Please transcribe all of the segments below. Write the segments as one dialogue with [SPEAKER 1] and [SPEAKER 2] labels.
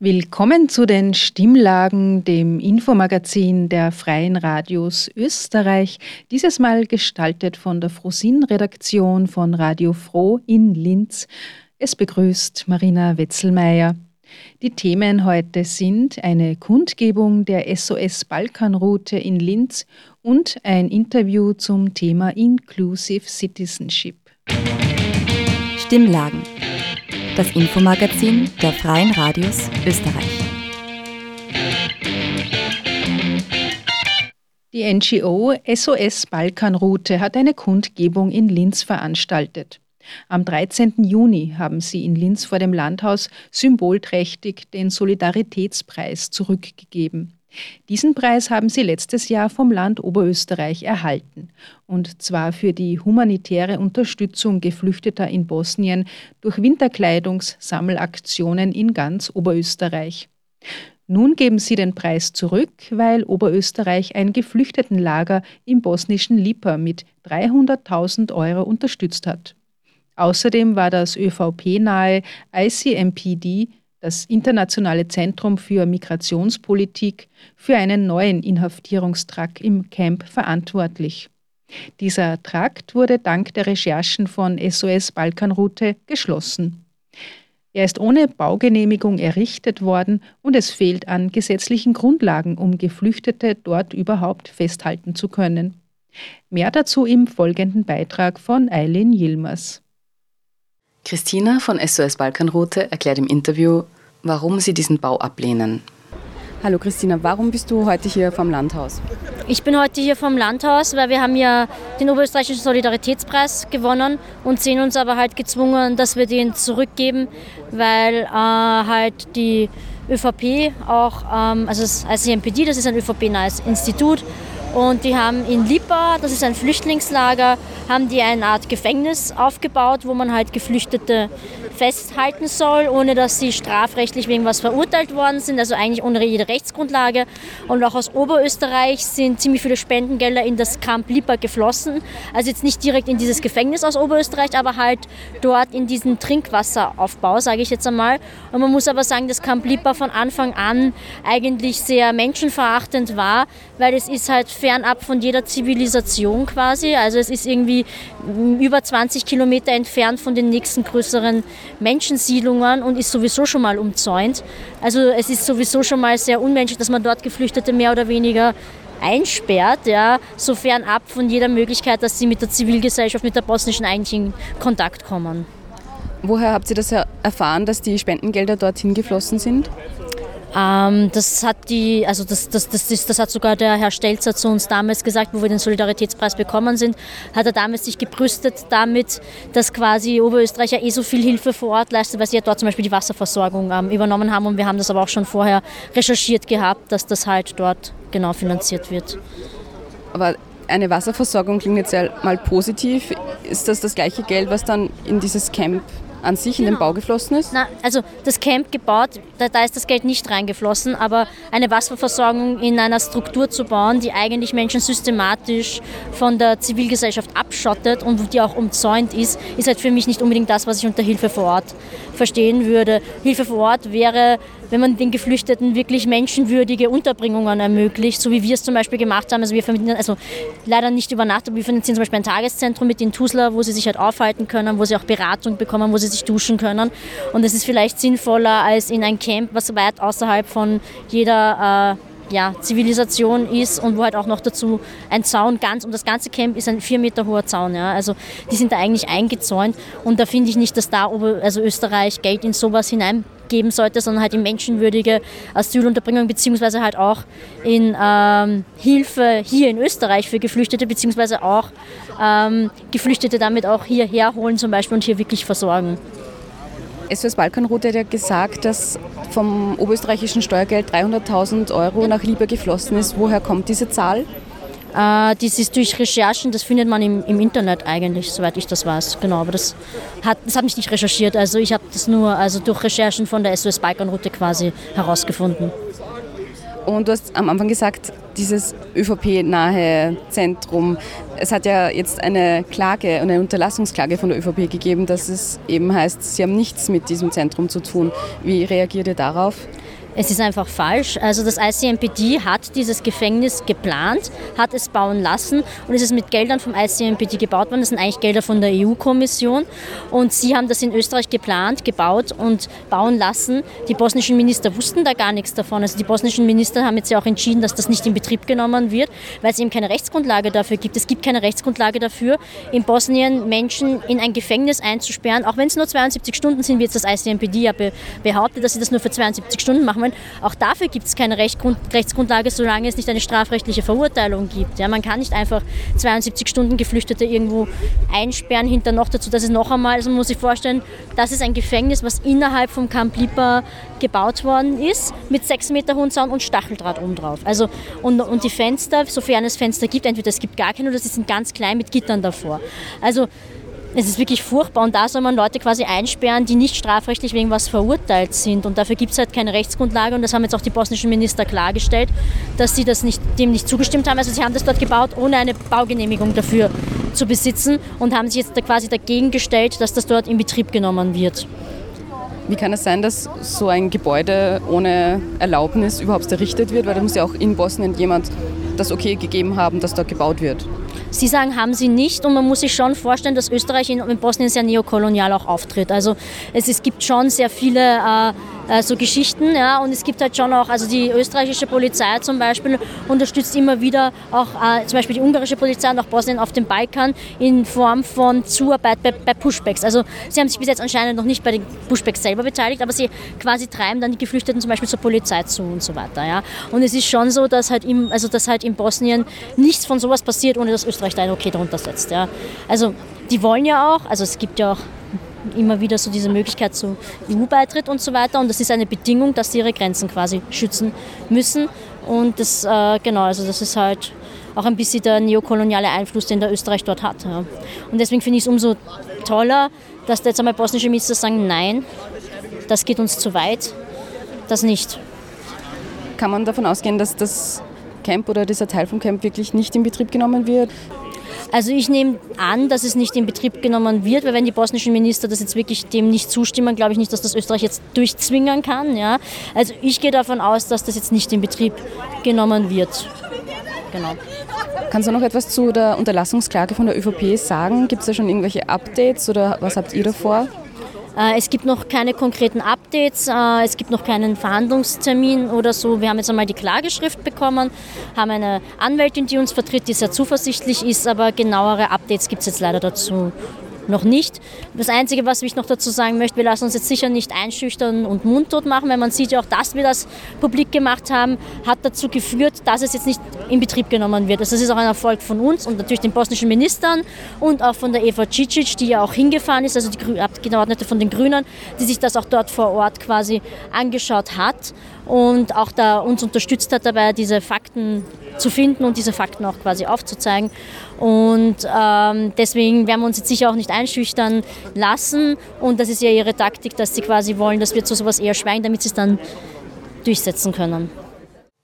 [SPEAKER 1] Willkommen zu den Stimmlagen, dem Infomagazin der Freien Radios Österreich. Dieses Mal gestaltet von der Frosin-Redaktion von Radio Froh in Linz. Es begrüßt Marina Wetzelmeier. Die Themen heute sind eine Kundgebung der SOS Balkanroute in Linz und ein Interview zum Thema Inclusive Citizenship.
[SPEAKER 2] Stimmlagen das Infomagazin der Freien Radios Österreich.
[SPEAKER 1] Die NGO SOS Balkanroute hat eine Kundgebung in Linz veranstaltet. Am 13. Juni haben sie in Linz vor dem Landhaus symbolträchtig den Solidaritätspreis zurückgegeben. Diesen Preis haben sie letztes Jahr vom Land Oberösterreich erhalten, und zwar für die humanitäre Unterstützung Geflüchteter in Bosnien durch Winterkleidungssammelaktionen in ganz Oberösterreich. Nun geben sie den Preis zurück, weil Oberösterreich ein Geflüchtetenlager im bosnischen Lipa mit 300.000 Euro unterstützt hat. Außerdem war das ÖVP-nahe ICMPD das Internationale Zentrum für Migrationspolitik, für einen neuen Inhaftierungstrakt im Camp verantwortlich. Dieser Trakt wurde dank der Recherchen von SOS Balkanroute geschlossen. Er ist ohne Baugenehmigung errichtet worden und es fehlt an gesetzlichen Grundlagen, um Geflüchtete dort überhaupt festhalten zu können. Mehr dazu im folgenden Beitrag von Eileen Yilmaz.
[SPEAKER 3] Christina von SOS Balkanroute erklärt im Interview, warum sie diesen Bau ablehnen.
[SPEAKER 4] Hallo Christina, warum bist du heute hier vom Landhaus?
[SPEAKER 5] Ich bin heute hier vom Landhaus, weil wir haben ja den Oberösterreichischen Solidaritätspreis gewonnen und sehen uns aber halt gezwungen, dass wir den zurückgeben, weil äh, halt die ÖVP auch, ähm, also das ICMPD, das ist ein ÖVP-nahes Institut, und die haben in Lipa, das ist ein Flüchtlingslager, haben die eine Art Gefängnis aufgebaut, wo man halt Geflüchtete festhalten soll, ohne dass sie strafrechtlich wegen was verurteilt worden sind, also eigentlich ohne jede Rechtsgrundlage. Und auch aus Oberösterreich sind ziemlich viele Spendengelder in das Camp Lipa geflossen. Also jetzt nicht direkt in dieses Gefängnis aus Oberösterreich, aber halt dort in diesen Trinkwasseraufbau, sage ich jetzt einmal. Und man muss aber sagen, dass Camp Lipa von Anfang an eigentlich sehr menschenverachtend war, weil es ist halt fernab von jeder Zivilisation quasi. Also es ist irgendwie über 20 Kilometer entfernt von den nächsten größeren Menschensiedlungen und ist sowieso schon mal umzäunt. Also es ist sowieso schon mal sehr unmenschlich, dass man dort Geflüchtete mehr oder weniger einsperrt, ja, so fernab von jeder Möglichkeit, dass sie mit der Zivilgesellschaft, mit der bosnischen eigentlich in Kontakt kommen.
[SPEAKER 4] Woher habt ihr das erfahren, dass die Spendengelder dorthin geflossen sind?
[SPEAKER 5] Ähm, das hat die, also das, das, das, das, das hat sogar der Herr Stelzer zu uns damals gesagt, wo wir den Solidaritätspreis bekommen sind, hat er damals sich gebrüstet damit, dass quasi Oberösterreich ja eh so viel Hilfe vor Ort leistet, weil sie ja dort zum Beispiel die Wasserversorgung ähm, übernommen haben und wir haben das aber auch schon vorher recherchiert gehabt, dass das halt dort genau finanziert wird.
[SPEAKER 4] Aber eine Wasserversorgung klingt jetzt ja mal positiv. Ist das das gleiche Geld, was dann in dieses Camp an sich genau. in den genau. Bau geflossen ist?
[SPEAKER 5] Na, also das Camp gebaut, da, da, ist das Geld nicht reingeflossen, aber eine Wasserversorgung in einer Struktur zu bauen, die eigentlich Menschen systematisch von der Zivilgesellschaft abschottet und die auch umzäunt ist, ist halt für mich nicht unbedingt das, was ich unter Hilfe vor Ort verstehen würde. Hilfe vor Ort wäre wenn man den Geflüchteten wirklich menschenwürdige Unterbringungen ermöglicht, so wie wir es zum Beispiel gemacht haben. Also wir vermitteln, also leider nicht über Nacht, aber wir finanzieren zum Beispiel ein Tageszentrum mit den Tusler, wo sie sich halt aufhalten können, wo sie auch Beratung bekommen, wo sie sich duschen können. Und es ist vielleicht sinnvoller als in ein Camp, was weit außerhalb von jeder äh, ja, Zivilisation ist und wo halt auch noch dazu ein Zaun ganz, und das ganze Camp ist ein vier Meter hoher Zaun. Ja. Also die sind da eigentlich eingezäunt und da finde ich nicht, dass da also Österreich Geld in sowas hineingeben sollte, sondern halt in menschenwürdige Asylunterbringung beziehungsweise halt auch in ähm, Hilfe hier in Österreich für Geflüchtete beziehungsweise auch ähm, Geflüchtete damit auch hierher holen zum Beispiel und hier wirklich versorgen.
[SPEAKER 4] SOS Balkanroute hat ja gesagt, dass vom oberösterreichischen Steuergeld 300.000 Euro nach Liebe geflossen ist. Woher kommt diese Zahl?
[SPEAKER 5] Äh, das ist durch Recherchen, das findet man im, im, Internet eigentlich, soweit ich das weiß. Genau, aber das hat, das hat mich nicht recherchiert. Also ich habe das nur also durch Recherchen von der SOS Balkanroute quasi herausgefunden.
[SPEAKER 4] Und du hast am Anfang gesagt, dieses ÖVP-nahe Zentrum, es hat ja jetzt eine Klage, eine Unterlassungsklage von der ÖVP gegeben, dass es eben heißt, sie haben nichts mit diesem Zentrum zu tun. Wie reagiert ihr darauf?
[SPEAKER 5] Es ist einfach falsch. Also das ICMPD hat dieses Gefängnis geplant, hat es bauen lassen und es ist mit Geldern vom ICMPD gebaut worden. Das sind eigentlich Gelder von der EU-Kommission und sie haben das in Österreich geplant, gebaut und bauen lassen. Die bosnischen Minister wussten da gar nichts davon. Also die bosnischen Minister haben jetzt ja auch entschieden, dass das nicht in Betrieb genommen wird, weil es eben keine Rechtsgrundlage dafür gibt. Es gibt keine Rechtsgrundlage dafür, in Bosnien Menschen in ein Gefängnis einzusperren, auch wenn es nur 72 Stunden sind, wie jetzt das ICMPD ja behauptet, dass sie das nur für 72 Stunden machen wollen. Auch dafür gibt es keine Rechtsgrundlage, solange es nicht eine strafrechtliche Verurteilung gibt. Ja, man kann nicht einfach 72 Stunden Geflüchtete irgendwo einsperren, hinter noch dazu, dass es noch einmal, also man muss sich vorstellen, das ist ein Gefängnis, was innerhalb vom Camp Lipa gebaut worden ist, mit 6 Meter hohen Zaun und Stacheldraht oben drauf. Also, und, und die Fenster, sofern es Fenster gibt, entweder es gibt gar keine oder sie sind ganz klein mit Gittern davor. Also es ist wirklich furchtbar und da soll man Leute quasi einsperren, die nicht strafrechtlich wegen was verurteilt sind. Und dafür gibt es halt keine Rechtsgrundlage und das haben jetzt auch die bosnischen Minister klargestellt, dass sie das nicht, dem nicht zugestimmt haben. Also sie haben das dort gebaut, ohne eine Baugenehmigung dafür zu besitzen und haben sich jetzt da quasi dagegen gestellt, dass das dort in Betrieb genommen wird.
[SPEAKER 4] Wie kann es sein, dass so ein Gebäude ohne Erlaubnis überhaupt errichtet wird? Weil da muss ja auch in Bosnien jemand das Okay gegeben haben, dass dort gebaut wird.
[SPEAKER 5] Sie sagen, haben sie nicht und man muss sich schon vorstellen, dass Österreich in, in Bosnien sehr neokolonial auch auftritt. Also es, es gibt schon sehr viele äh, äh, so Geschichten. Ja, und es gibt halt schon auch, also die österreichische Polizei zum Beispiel unterstützt immer wieder auch äh, zum Beispiel die ungarische Polizei und auch Bosnien auf dem Balkan in Form von Zuarbeit bei, bei, Pushbacks. Also sie haben sich bis jetzt anscheinend noch nicht bei den Pushbacks selber beteiligt, aber sie quasi treiben dann die Geflüchteten zum Beispiel zur Polizei zu und so weiter. Ja. Und es ist schon so, dass halt, im, also dass halt in Bosnien nichts von sowas passiert, ohne dass Österreich da ein Okay darunter setzt. Ja. Also die wollen ja auch, also es gibt ja auch immer wieder so diese Möglichkeit zu EU-Beitritt und so weiter. Und das ist eine Bedingung, dass sie ihre Grenzen quasi schützen müssen. Und das, äh, genau, also das ist halt auch ein bisschen der neokoloniale Einfluss, den der Österreich dort hat. Ja. Und deswegen finde ich es umso toller, dass da jetzt einmal bosnische Minister sagen, nein, das geht uns zu weit, das nicht.
[SPEAKER 4] Kann man davon ausgehen, dass das Camp oder dieser Teil vom Camp wirklich nicht in Betrieb genommen wird?
[SPEAKER 5] Also ich nehme an, dass es nicht in Betrieb genommen wird, weil wenn die bosnischen Minister das jetzt wirklich dem nicht zustimmen, glaube ich nicht, dass das Österreich jetzt durchzwingen kann. Ja? Also ich gehe davon aus, dass das jetzt nicht in Betrieb genommen wird. Genau.
[SPEAKER 4] Kannst du noch etwas zu der Unterlassungsklage von der ÖVP sagen? Gibt es da schon irgendwelche Updates oder was habt ihr davor?
[SPEAKER 5] Äh, es gibt noch keine konkreten Updates, äh, es gibt noch keinen Verhandlungstermin oder so. Wir haben jetzt einmal die Klageschrift bekommen, haben eine Anwältin, die uns vertritt, die sehr zuversichtlich ist, aber genauere Updates gibt es jetzt leider dazu noch nicht. Das Einzige, was ich noch dazu sagen möchte, wir lassen uns jetzt sicher nicht einschüchtern und mundtot machen, weil man sieht ja auch, dass wir das publik gemacht haben, hat dazu geführt, dass es jetzt nicht in Betrieb genommen wird. Also das ist auch ein Erfolg von uns und natürlich den bosnischen Ministern und auch von der Eva Cicic, die ja auch hingefahren ist, also die Abgeordnete von den Grünen, die sich das auch dort vor Ort quasi angeschaut hat und auch da uns unterstützt hat dabei, diese Fakten zu finden und diese Fakten auch quasi aufzuzeigen. Und ähm, deswegen werden wir uns jetzt sicher auch nicht einschüchtern lassen. Und das ist ja ihre Taktik, dass sie quasi wollen, dass wir zu sowas eher schweigen, damit sie es dann durchsetzen können.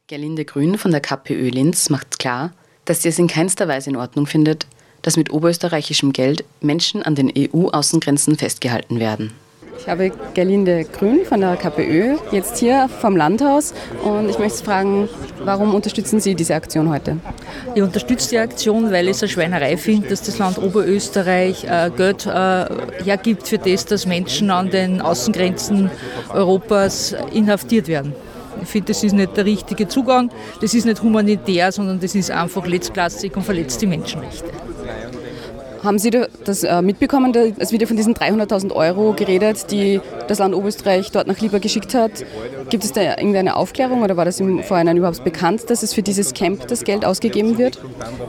[SPEAKER 3] Gerlinde Grün von der KPÖ Linz macht klar, dass sie es in keinster Weise in Ordnung findet, dass mit oberösterreichischem Geld Menschen an den EU-Außengrenzen festgehalten werden.
[SPEAKER 4] Ich habe Gerlinde Grün von der KPÖ jetzt hier vom Landhaus und ich möchte fragen, warum unterstützen Sie diese Aktion heute?
[SPEAKER 6] Ich unterstütze die Aktion, weil ich es eine Schweinerei finde, dass das Land Oberösterreich äh, Geld äh, hergibt für das, dass Menschen an den Außengrenzen Europas inhaftiert werden. Ich finde, das ist nicht der richtige Zugang, das ist nicht humanitär, sondern das ist einfach letztklassig und verletzt die Menschenrechte.
[SPEAKER 4] Haben Sie das äh, mitbekommen? Es wird ja von diesen 300.000 Euro geredet, die das Land Oberösterreich dort nach Lieber geschickt hat. Gibt es da irgendeine Aufklärung oder war das im Vorhinein überhaupt bekannt, dass es für dieses Camp das Geld ausgegeben wird?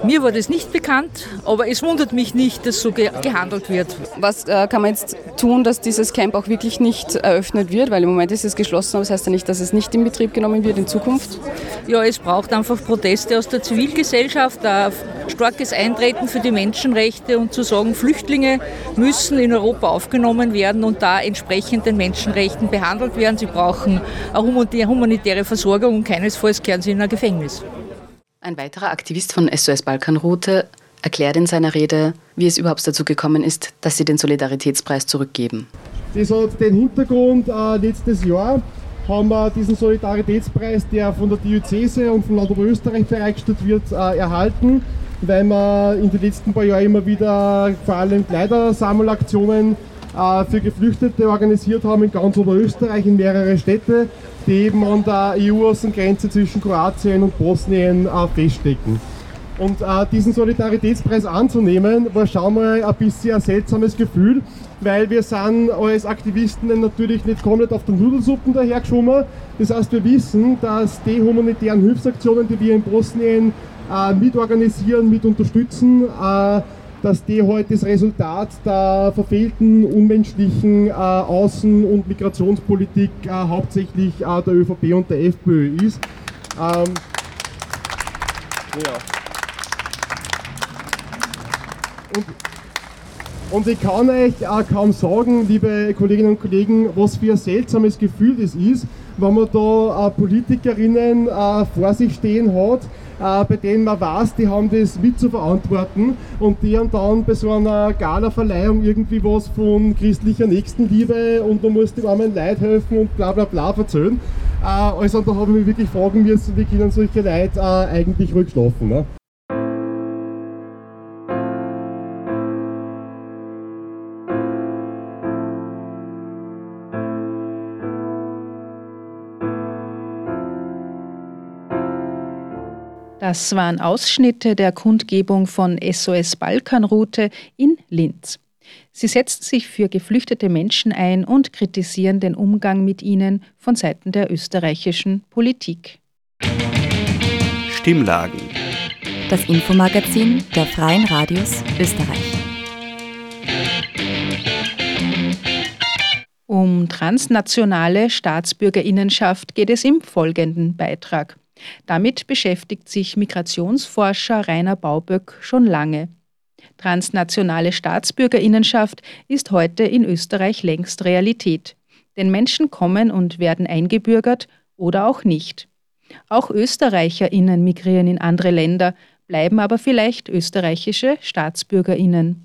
[SPEAKER 6] Mir war das nicht bekannt, aber es wundert mich nicht, dass so gehandelt wird.
[SPEAKER 4] Was äh, kann man jetzt tun, dass dieses Camp auch wirklich nicht eröffnet wird? Weil im Moment ist es geschlossen, aber das heißt ja nicht, dass es nicht in Betrieb genommen wird in Zukunft?
[SPEAKER 6] Ja, es braucht einfach Proteste aus der Zivilgesellschaft, ein starkes Eintreten für die Menschenrechte und zu sagen, Flüchtlinge müssen in Europa aufgenommen werden und da entsprechend den Menschenrechten behandelt werden. Sie brauchen eine humanitäre Versorgung und keinesfalls kehren sie in ein Gefängnis.
[SPEAKER 3] Ein weiterer Aktivist von SOS Balkanroute erklärt in seiner Rede, wie es überhaupt dazu gekommen ist, dass sie den Solidaritätspreis zurückgeben.
[SPEAKER 7] Das hat den Hintergrund, äh, letztes Jahr haben wir diesen Solidaritätspreis, der von der Diözese und vom Land Oberösterreich bereitgestellt wird, äh, erhalten, weil wir in den letzten paar Jahren immer wieder vor allem Kleidersammelaktionen für Geflüchtete organisiert haben in ganz Oberösterreich, in mehrere Städte, die eben an der EU-Außengrenze zwischen Kroatien und Bosnien äh, feststecken. Und äh, diesen Solidaritätspreis anzunehmen, war schon mal ein bisschen ein seltsames Gefühl, weil wir sind als Aktivisten natürlich nicht komplett auf den Nudelsuppen dahergeschwommen. Das heißt, wir wissen, dass die humanitären Hilfsaktionen, die wir in Bosnien äh, mitorganisieren, mit unterstützen, äh, dass die heute das Resultat der verfehlten, unmenschlichen äh, Außen- und Migrationspolitik äh, hauptsächlich äh, der ÖVP und der FPÖ ist. Ähm, ja. Und, und ich kann euch auch kaum sagen, liebe Kolleginnen und Kollegen, was für ein seltsames Gefühl das ist, wenn man da äh, Politikerinnen äh, vor sich stehen hat, äh, bei denen man weiß, die haben das mit zu verantworten und die haben dann bei so einer Gala-Verleihung irgendwie was von christlicher Nächstenliebe und man muss dem armen Leid helfen und bla bla bla. Äh, also da habe ich mich wirklich fragen müssen, wie können solche Leute eigentlich ruhig schlafen. Ne?
[SPEAKER 1] Das waren Ausschnitte der Kundgebung von SOS Balkanroute in Linz. Sie setzen sich für geflüchtete Menschen ein und kritisieren den Umgang mit ihnen von Seiten der österreichischen Politik.
[SPEAKER 8] Stimmlagen.
[SPEAKER 2] Das Infomagazin der Freien Radios Österreich.
[SPEAKER 1] Um transnationale Staatsbürgerinnenschaft geht es im folgenden Beitrag. Damit beschäftigt sich Migrationsforscher Rainer Bauböck schon lange. Transnationale Staatsbürgerinnenschaft ist heute in Österreich längst Realität. Denn Menschen kommen und werden eingebürgert oder auch nicht. Auch Österreicherinnen migrieren in andere Länder, bleiben aber vielleicht österreichische Staatsbürgerinnen.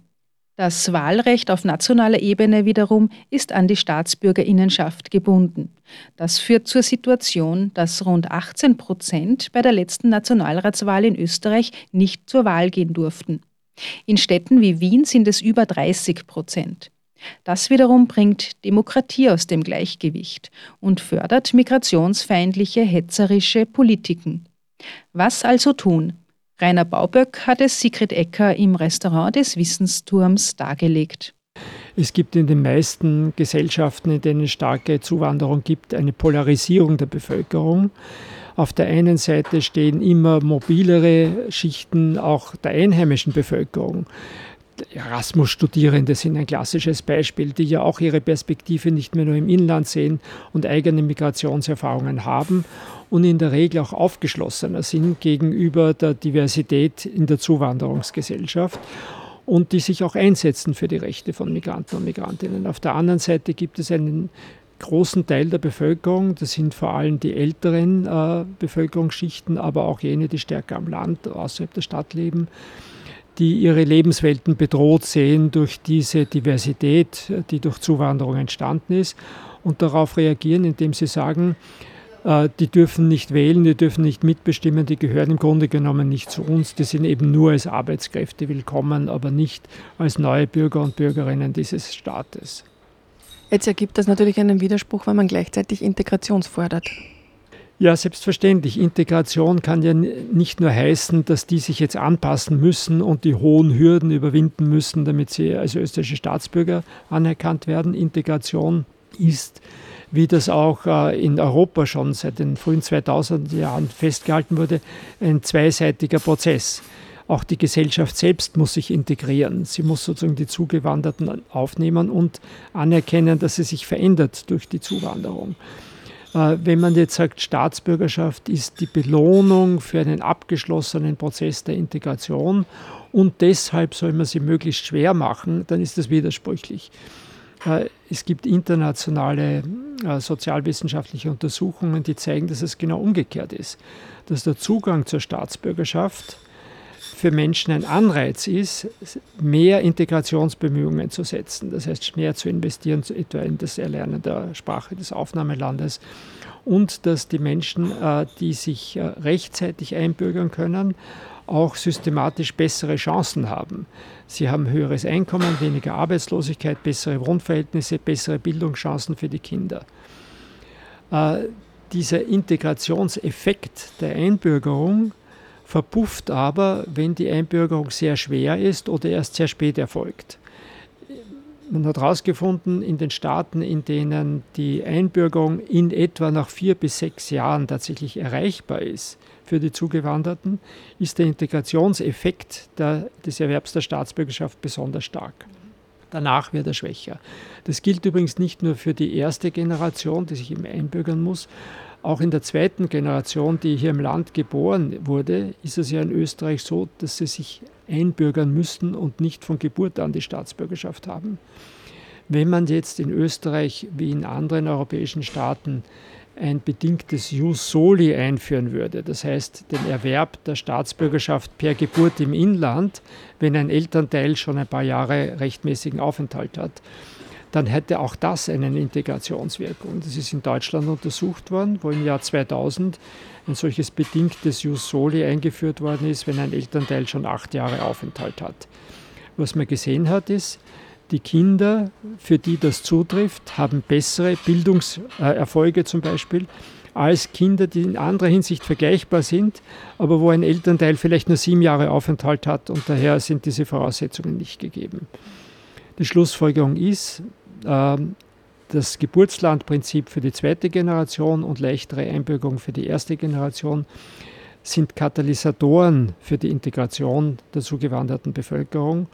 [SPEAKER 1] Das Wahlrecht auf nationaler Ebene wiederum ist an die Staatsbürgerinnenschaft gebunden. Das führt zur Situation, dass rund 18 Prozent bei der letzten Nationalratswahl in Österreich nicht zur Wahl gehen durften. In Städten wie Wien sind es über 30 Prozent. Das wiederum bringt Demokratie aus dem Gleichgewicht und fördert migrationsfeindliche, hetzerische Politiken. Was also tun? Rainer Bauböck hat es Sigrid Ecker im Restaurant des Wissensturms dargelegt.
[SPEAKER 9] Es gibt in den meisten Gesellschaften, in denen es starke Zuwanderung gibt, eine Polarisierung der Bevölkerung. Auf der einen Seite stehen immer mobilere Schichten auch der einheimischen Bevölkerung. Erasmus-Studierende sind ein klassisches Beispiel, die ja auch ihre Perspektive nicht mehr nur im Inland sehen und eigene Migrationserfahrungen haben und in der Regel auch aufgeschlossener sind gegenüber der Diversität in der Zuwanderungsgesellschaft und die sich auch einsetzen für die Rechte von Migranten und Migrantinnen. Auf der anderen Seite gibt es einen großen Teil der Bevölkerung, das sind vor allem die älteren äh, Bevölkerungsschichten, aber auch jene, die stärker am Land, außerhalb der Stadt leben, die ihre Lebenswelten bedroht sehen durch diese Diversität, die durch Zuwanderung entstanden ist und darauf reagieren, indem sie sagen, äh, die dürfen nicht wählen, die dürfen nicht mitbestimmen, die gehören im Grunde genommen nicht zu uns, die sind eben nur als Arbeitskräfte willkommen, aber nicht als neue Bürger und Bürgerinnen dieses Staates.
[SPEAKER 10] Jetzt ergibt das natürlich einen Widerspruch, wenn man gleichzeitig Integration fordert.
[SPEAKER 9] Ja, selbstverständlich. Integration kann ja nicht nur heißen, dass die sich jetzt anpassen müssen und die hohen Hürden überwinden müssen, damit sie als österreichische Staatsbürger anerkannt werden. Integration ist wie das auch äh, in Europa schon seit den frühen 2000er Jahren festgehalten wurde, ein zweiseitiger Prozess. Auch die Gesellschaft selbst muss sich integrieren. Sie muss sozusagen die Zugewanderten aufnehmen und anerkennen, dass sie sich verändert durch die Zuwanderung. Äh, wenn man jetzt sagt, Staatsbürgerschaft ist die Belohnung für einen abgeschlossenen Prozess der Integration und deshalb soll man sie möglichst schwer machen, dann ist das widersprüchlich. Äh, es gibt internationale äh, sozialwissenschaftliche Untersuchungen, die zeigen, dass es genau umgekehrt ist. Dass der Zugang zur Staatsbürgerschaft für Menschen ein Anreiz ist, mehr Integrationsbemühungen zu setzen. Das heißt, mehr zu investieren, etwa in das Erlernen der Sprache des Aufnahmelandes. Und dass die Menschen, äh, die sich rechtzeitig einbürgern können, auch systematisch bessere Chancen haben. Sie haben höheres Einkommen, weniger Arbeitslosigkeit, bessere Wohnverhältnisse, bessere Bildungschancen für die Kinder. Äh, dieser Integrationseffekt der Einbürgerung verpufft aber, wenn die Einbürgerung sehr schwer ist oder erst sehr spät erfolgt. Man hat herausgefunden, in den Staaten, in denen die Einbürgerung in etwa nach vier bis sechs Jahren tatsächlich erreichbar ist, für die Zugewanderten, ist der Integrationseffekt der, des Erwerbs der Staatsbürgerschaft besonders stark. Danach wird er schwächer. Das gilt übrigens nicht nur für die erste Generation, die sich eben einbürgern muss. Auch in der zweiten Generation, die hier im Land geboren wurde, ist es ja in Österreich so, dass sie sich einbürgern müssten und nicht von Geburt an die Staatsbürgerschaft haben. Wenn man jetzt in Österreich wie in anderen europäischen Staaten ein bedingtes Jus soli einführen würde, das heißt den Erwerb der Staatsbürgerschaft per Geburt im Inland, wenn ein Elternteil schon ein paar Jahre rechtmäßigen Aufenthalt hat, dann hätte auch das eine Integrationswirkung. Das ist in Deutschland untersucht worden, wo im Jahr 2000 ein solches bedingtes Jus soli eingeführt worden ist, wenn ein Elternteil schon acht Jahre Aufenthalt hat. Was man gesehen hat, ist, die Kinder, für die das zutrifft, haben bessere Bildungserfolge zum Beispiel als Kinder, die in anderer Hinsicht vergleichbar sind, aber wo ein Elternteil vielleicht nur sieben Jahre Aufenthalt hat und daher sind diese Voraussetzungen nicht gegeben. Die Schlussfolgerung ist, das Geburtslandprinzip für die zweite Generation und leichtere Einbürgerung für die erste Generation sind Katalysatoren für die Integration der zugewanderten Bevölkerung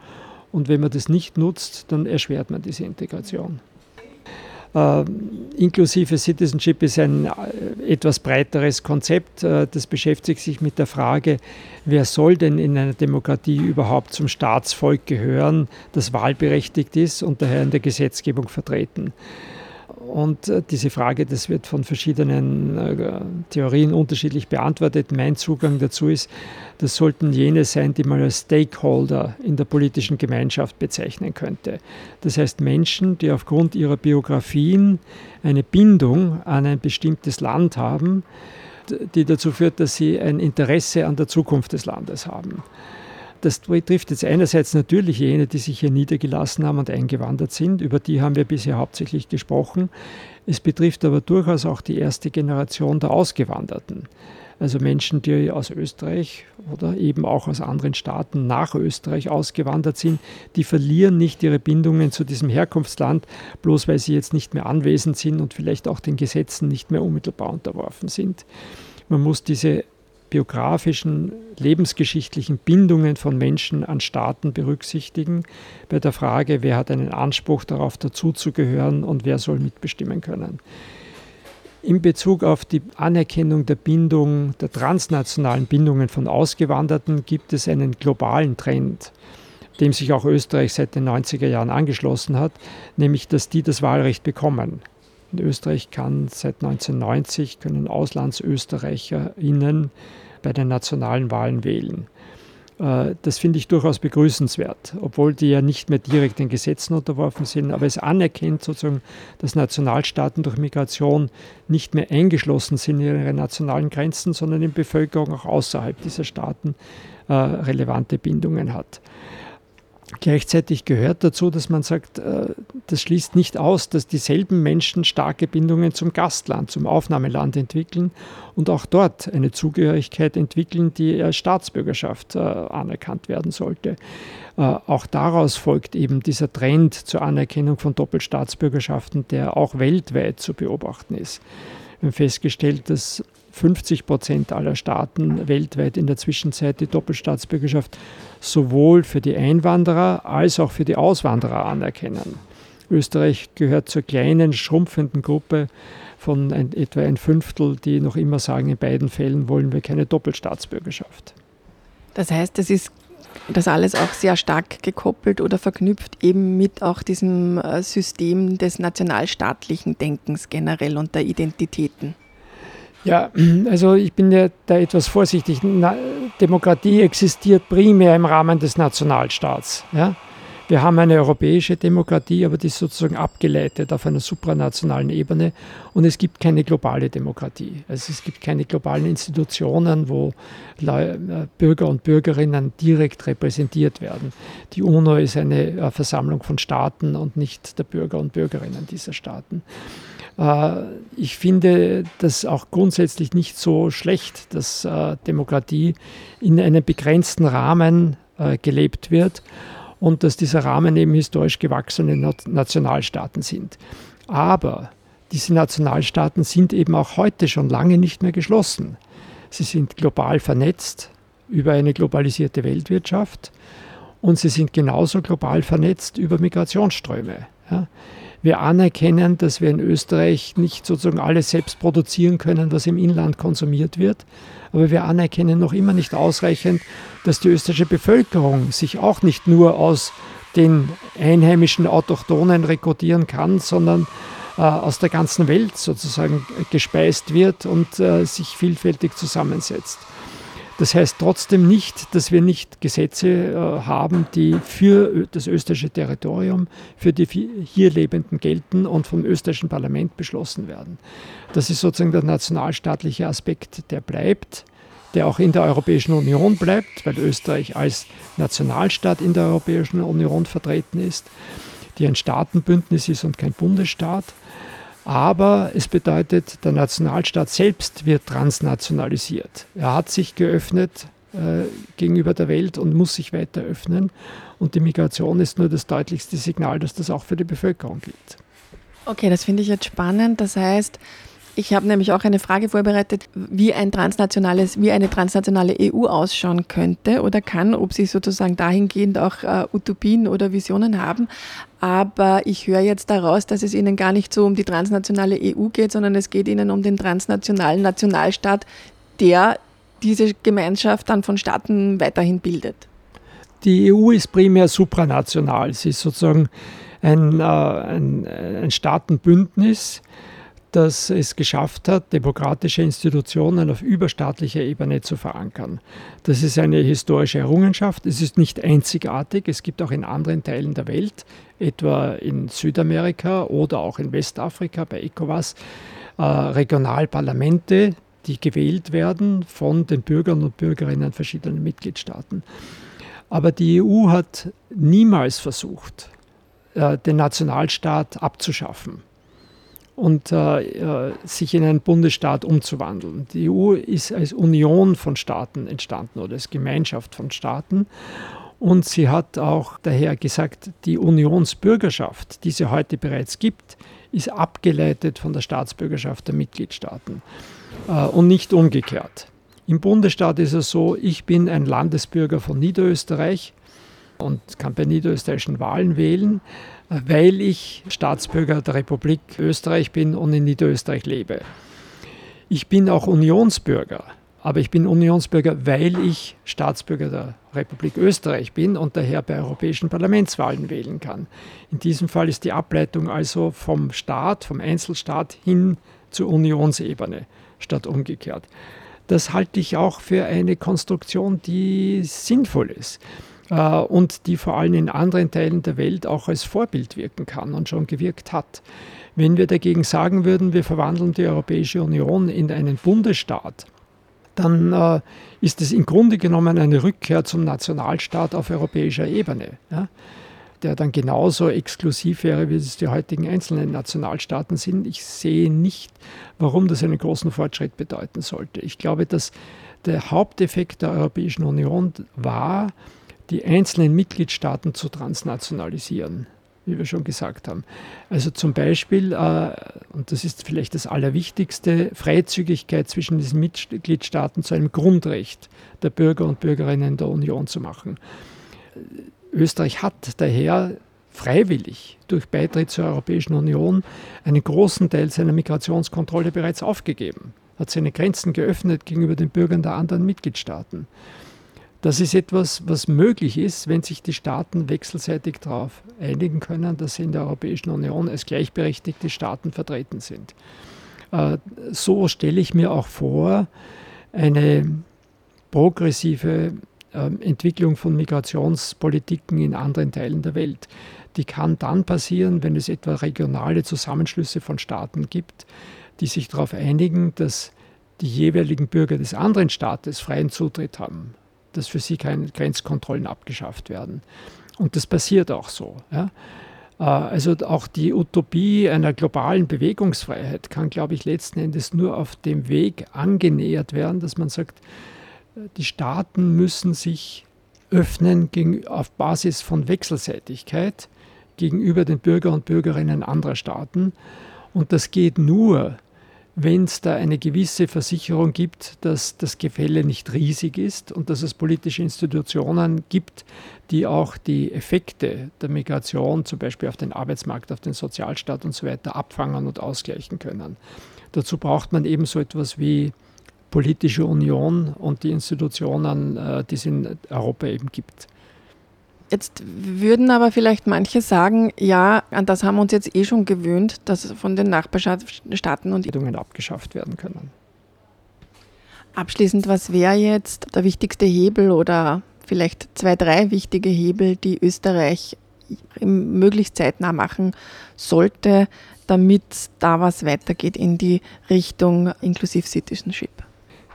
[SPEAKER 9] und wenn man das nicht nutzt, dann erschwert man diese Integration. Äh, inklusive Citizenship ist ein äh, etwas breiteres Konzept. Äh, das beschäftigt sich mit der Frage, wer soll denn in einer Demokratie überhaupt zum Staatsvolk gehören, das wahlberechtigt ist und daher in der Gesetzgebung vertreten. Und äh, diese Frage, das wird von verschiedenen äh, Theorien unterschiedlich beantwortet. Mein Zugang dazu ist, das sollten jene sein, die man als Stakeholder in der politischen Gemeinschaft bezeichnen könnte. Das heißt Menschen, die aufgrund ihrer Biografien eine Bindung an ein bestimmtes Land haben, die dazu führt, dass sie ein Interesse an der Zukunft des Landes haben. Das betrifft jetzt einerseits natürlich jene, die sich hier niedergelassen haben und eingewandert sind. Über die haben wir bisher hauptsächlich gesprochen. Es betrifft aber durchaus auch die erste Generation der Ausgewanderten. Also Menschen, die aus Österreich oder eben auch aus anderen Staaten nach Österreich ausgewandert sind, die verlieren nicht ihre Bindungen zu diesem Herkunftsland, bloß weil sie jetzt nicht mehr anwesend sind und vielleicht auch den Gesetzen nicht mehr unmittelbar unterworfen sind. Man muss diese biografischen, lebensgeschichtlichen Bindungen von Menschen an Staaten berücksichtigen, bei der Frage, wer hat einen Anspruch darauf, dazuzugehören und wer soll mitbestimmen können. In Bezug auf die Anerkennung der Bindung, der transnationalen Bindungen von Ausgewanderten gibt es einen globalen Trend, dem sich auch Österreich seit den 90er Jahren angeschlossen hat, nämlich dass die das Wahlrecht bekommen. In Österreich kann seit 1990 können AuslandsösterreicherInnen bei den nationalen Wahlen wählen. Äh, das finde ich durchaus begrüßenswert, obwohl die ja nicht mehr direkt den Gesetzen unterworfen sind, aber es anerkennt sozusagen, dass Nationalstaaten durch Migration nicht mehr eingeschlossen sind in ihre nationalen Grenzen, sondern in Bevölkerung auch außerhalb dieser Staaten äh, relevante Bindungen hat. Gleichzeitig gehört dazu, dass man sagt, äh, das schließt nicht aus, dass dieselben Menschen starke Bindungen zum Gastland, zum Aufnahmeland entwickeln und auch dort eine Zugehörigkeit entwickeln, die als Staatsbürgerschaft äh, anerkannt werden sollte. Äh, auch daraus folgt eben dieser Trend zur Anerkennung von Doppelstaatsbürgerschaften, der auch weltweit zu beobachten ist. Wir haben festgestellt, dass 50 Prozent aller Staaten weltweit in der Zwischenzeit die Doppelstaatsbürgerschaft sowohl für die Einwanderer als auch für die Auswanderer anerkennen. Österreich gehört zur kleinen, schrumpfenden Gruppe von ein, etwa ein Fünftel, die noch immer sagen, in beiden Fällen wollen wir keine Doppelstaatsbürgerschaft.
[SPEAKER 10] Das heißt, es ist das alles auch sehr stark gekoppelt oder verknüpft eben mit auch diesem äh, System des nationalstaatlichen Denkens generell und der Identitäten.
[SPEAKER 9] Ja, also ich bin ja da etwas vorsichtig. Na, Demokratie existiert primär im Rahmen des Nationalstaats. Ja? Wir haben eine europäische Demokratie, aber die ist sozusagen abgeleitet auf einer supranationalen Ebene und es gibt keine globale Demokratie. Also es gibt keine globalen Institutionen, wo äh, Bürger und Bürgerinnen direkt repräsentiert werden. Die UNO ist eine äh, Versammlung von Staaten und nicht der Bürger und Bürgerinnen dieser Staaten. Äh, ich finde das auch grundsätzlich nicht so schlecht, dass äh, Demokratie in einem begrenzten Rahmen äh, gelebt wird und dass dieser Rahmen eben historisch gewachsene Nationalstaaten sind. Aber diese Nationalstaaten sind eben auch heute schon lange nicht mehr geschlossen. Sie sind global vernetzt über eine globalisierte Weltwirtschaft und sie sind genauso global vernetzt über Migrationsströme. Ja wir anerkennen, dass wir in Österreich nicht sozusagen alles selbst produzieren können, was im Inland konsumiert wird. Aber wir anerkennen noch immer nicht ausreichend, dass die österreichische Bevölkerung sich auch nicht nur aus den einheimischen Autochtonen rekrutieren kann, sondern äh, aus der ganzen Welt sozusagen gespeist wird und äh, sich vielfältig zusammensetzt. Das heißt trotzdem nicht, dass wir nicht Gesetze äh, haben, die für das österreichische Territorium, für die hier Lebenden gelten und vom österreichischen Parlament beschlossen werden. Das ist sozusagen der nationalstaatliche Aspekt, der bleibt, der auch in der Europäischen Union bleibt, weil Österreich als Nationalstaat in der Europäischen Union vertreten ist, die ein Staatenbündnis ist und kein Bundesstaat. Aber es bedeutet, der Nationalstaat selbst wird transnationalisiert. Er hat sich geöffnet äh, gegenüber der Welt und muss sich weiter öffnen. Und die Migration ist nur das deutlichste Signal, dass das auch für die Bevölkerung gilt.
[SPEAKER 10] Okay, das finde ich jetzt spannend. Das heißt, ich habe nämlich auch eine Frage vorbereitet, wie ein transnationales, wie eine transnationale EU ausschauen könnte oder kann, ob Sie sozusagen dahingehend auch äh, Utopien oder Visionen haben. Aber ich höre jetzt daraus, dass es Ihnen gar nicht so um die transnationale EU geht, sondern es geht Ihnen um den transnationalen Nationalstaat, der diese Gemeinschaft dann von Staaten weiterhin bildet.
[SPEAKER 9] Die EU ist primär supranational. Sie ist sozusagen ein, äh, ein, ein Staatenbündnis das es geschafft hat, demokratische Institutionen auf überstaatlicher Ebene zu verankern. Das ist eine historische Errungenschaft. Es ist nicht einzigartig. Es gibt auch in anderen Teilen der Welt, etwa in Südamerika oder auch in Westafrika bei ECOWAS, äh, Regionalparlamente, die gewählt werden von den Bürgern und Bürgerinnen verschiedener Mitgliedstaaten. Aber die EU hat niemals versucht, äh, den Nationalstaat abzuschaffen und äh, äh, sich in einen Bundesstaat umzuwandeln. Die EU ist als Union von Staaten entstanden oder als Gemeinschaft von Staaten. Und sie hat auch daher gesagt, die Unionsbürgerschaft, die sie heute bereits gibt, ist abgeleitet von der Staatsbürgerschaft der Mitgliedstaaten äh, und nicht umgekehrt. Im Bundesstaat ist es so, ich bin ein Landesbürger von Niederösterreich und kann bei niederösterreichischen Wahlen wählen weil ich Staatsbürger der Republik Österreich bin und in Niederösterreich lebe. Ich bin auch Unionsbürger, aber ich bin Unionsbürger, weil ich Staatsbürger der Republik Österreich bin und daher bei europäischen Parlamentswahlen wählen kann. In diesem Fall ist die Ableitung also vom Staat, vom Einzelstaat hin zur Unionsebene statt umgekehrt. Das halte ich auch für eine Konstruktion, die sinnvoll ist. Äh, und die vor allem in anderen Teilen der Welt auch als Vorbild wirken kann und schon gewirkt hat. Wenn wir dagegen sagen würden, wir verwandeln die Europäische Union in einen Bundesstaat, dann äh, ist es im Grunde genommen eine Rückkehr zum Nationalstaat auf europäischer Ebene, ja, der dann genauso exklusiv wäre, wie es die heutigen einzelnen Nationalstaaten sind. Ich sehe nicht, warum das einen großen Fortschritt bedeuten sollte. Ich glaube, dass der Haupteffekt der Europäischen Union war, die einzelnen Mitgliedstaaten zu transnationalisieren wie wir schon gesagt haben. Also zum Beispiel, äh, und das ist vielleicht das Allerwichtigste, Freizügigkeit zwischen diesen Mitgliedstaaten zu einem Grundrecht der Bürger und Bürgerinnen der Union zu machen. Österreich hat daher freiwillig durch Beitritt zur Europäischen Union einen großen Teil seiner Migrationskontrolle bereits aufgegeben, hat seine Grenzen geöffnet gegenüber den Bürgern der anderen Mitgliedstaaten. Das ist etwas, was möglich ist, wenn sich die Staaten wechselseitig darauf einigen können, dass sie in der Europäischen Union als gleichberechtigte Staaten vertreten sind. Äh, so stelle ich mir auch vor, eine progressive ähm, Entwicklung von Migrationspolitiken in anderen Teilen der Welt. Die kann dann passieren, wenn es etwa regionale Zusammenschlüsse von Staaten gibt, die sich darauf einigen, dass die jeweiligen Bürger des anderen Staates freien Zutritt haben dass für sie keine Grenzkontrollen abgeschafft werden. Und das passiert auch so. Ja. Äh, also auch die Utopie einer globalen Bewegungsfreiheit kann, glaube ich, letzten Endes nur auf dem Weg angenähert werden, dass man sagt, die Staaten müssen sich öffnen auf Basis von Wechselseitigkeit gegenüber den Bürger und Bürgerinnen anderer Staaten. Und das geht nur, wenn es da eine gewisse Versicherung gibt, dass das Gefälle nicht riesig ist und dass es politische Institutionen gibt, die auch die Effekte der Migration, zum Beispiel auf den Arbeitsmarkt, auf den Sozialstaat und so weiter, abfangen und ausgleichen können. Dazu braucht man eben so etwas wie politische Union und die Institutionen, äh, die es in Europa eben gibt.
[SPEAKER 10] Jetzt würden aber vielleicht manche sagen, ja, an das haben wir uns jetzt eh schon gewöhnt, dass von den Nachbarstaaten und
[SPEAKER 9] Entscheidungen abgeschafft werden können.
[SPEAKER 10] Abschließend, was wäre jetzt der wichtigste Hebel oder vielleicht zwei, drei wichtige Hebel, die Österreich möglichst zeitnah machen sollte, damit da was weitergeht in die Richtung Inclusive Citizenship?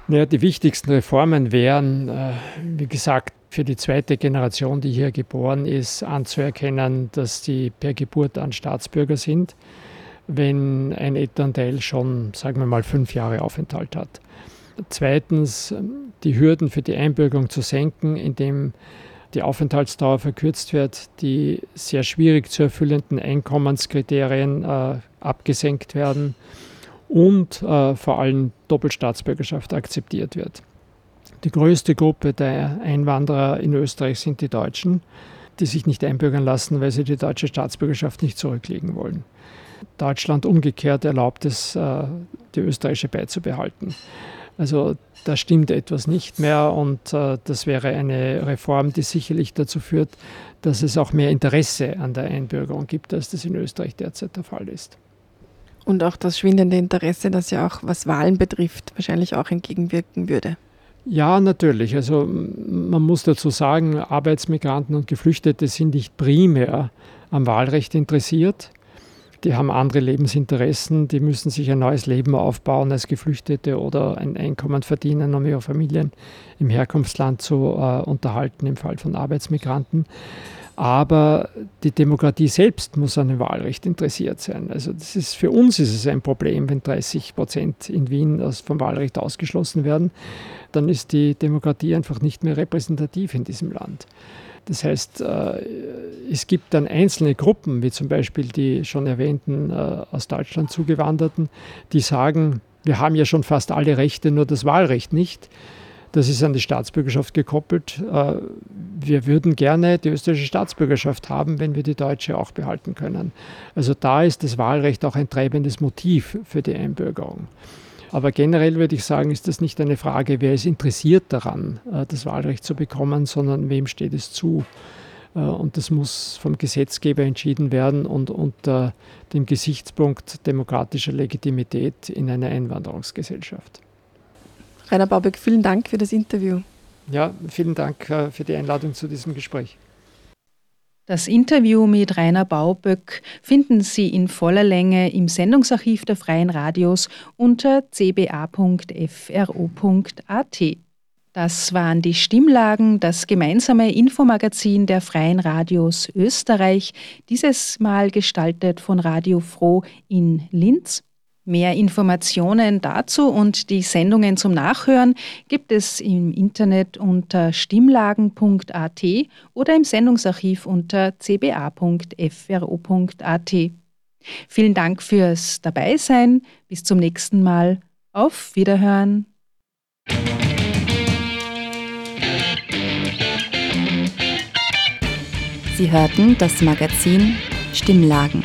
[SPEAKER 9] Naja, die wichtigsten Reformen wären, äh, wie gesagt, für die zweite Generation, die hier geboren ist, anzuerkennen, dass die per Geburt an Staatsbürger sind, wenn ein Elternteil schon, sagen wir mal, fünf Jahre Aufenthalt hat. Zweitens, die Hürden für die Einbürgerung zu senken, indem die Aufenthaltsdauer verkürzt wird, die sehr schwierig zu erfüllenden Einkommenskriterien äh, abgesenkt werden und äh, vor allem Doppelstaatsbürgerschaft akzeptiert wird. Die größte Gruppe der Einwanderer in Österreich sind die Deutschen, die sich nicht einbürgern lassen, weil sie die deutsche Staatsbürgerschaft nicht zurücklegen wollen. Deutschland umgekehrt erlaubt es, äh, die österreichische beizubehalten. Also da stimmt etwas nicht mehr und äh, das wäre eine Reform, die sicherlich dazu führt, dass es auch mehr Interesse an der Einbürgerung gibt, als das in Österreich derzeit der Fall ist.
[SPEAKER 10] Und auch das schwindende Interesse, das ja auch was Wahlen betrifft, wahrscheinlich auch entgegenwirken würde.
[SPEAKER 9] Ja, natürlich. Also man muss dazu sagen, Arbeitsmigranten und Geflüchtete sind nicht primär am Wahlrecht interessiert. Die haben andere Lebensinteressen, die müssen sich ein neues Leben aufbauen als Geflüchtete oder ein Einkommen verdienen, um ihre Familien im Herkunftsland zu äh, unterhalten, im Fall von Arbeitsmigranten. Aber die Demokratie selbst muss an dem Wahlrecht interessiert sein. Also das ist, für uns ist es ein Problem, wenn 30 Prozent in Wien vom Wahlrecht ausgeschlossen werden dann ist die Demokratie einfach nicht mehr repräsentativ in diesem Land. Das heißt, äh, es gibt dann einzelne Gruppen, wie zum Beispiel die schon erwähnten äh, aus Deutschland zugewanderten, die sagen, wir haben ja schon fast alle Rechte, nur das Wahlrecht nicht. Das ist an die Staatsbürgerschaft gekoppelt. Äh, wir würden gerne die österreichische Staatsbürgerschaft haben, wenn wir die deutsche auch behalten können. Also da ist das Wahlrecht auch ein treibendes Motiv für die Einbürgerung. Aber generell würde ich sagen, ist das nicht eine Frage, wer ist interessiert daran, äh, das Wahlrecht zu bekommen, sondern wem steht es zu. Äh, und das muss vom Gesetzgeber entschieden werden und unter dem Gesichtspunkt demokratischer Legitimität in einer Einwanderungsgesellschaft.
[SPEAKER 10] Rainer Baubeck, vielen Dank für das Interview.
[SPEAKER 9] Ja, vielen Dank äh, für die Einladung zu diesem Gespräch.
[SPEAKER 1] Das Interview mit Rainer Bauböck finden Sie in voller Länge im Sendungsarchiv der Freien Radios unter cba.fro.at. Das waren die Stimmlagen, das gemeinsame Infomagazin der Freien Radios Österreich, dieses Mal gestaltet von Radio Froh in Linz. Mehr Informationen dazu und die Sendungen zum Nachhören gibt es im Internet unter stimmlagen.at oder im Sendungsarchiv unter cba.fro.at. Vielen Dank fürs Dabeisein. Bis zum nächsten Mal. Auf Wiederhören.
[SPEAKER 2] Sie hörten das Magazin Stimmlagen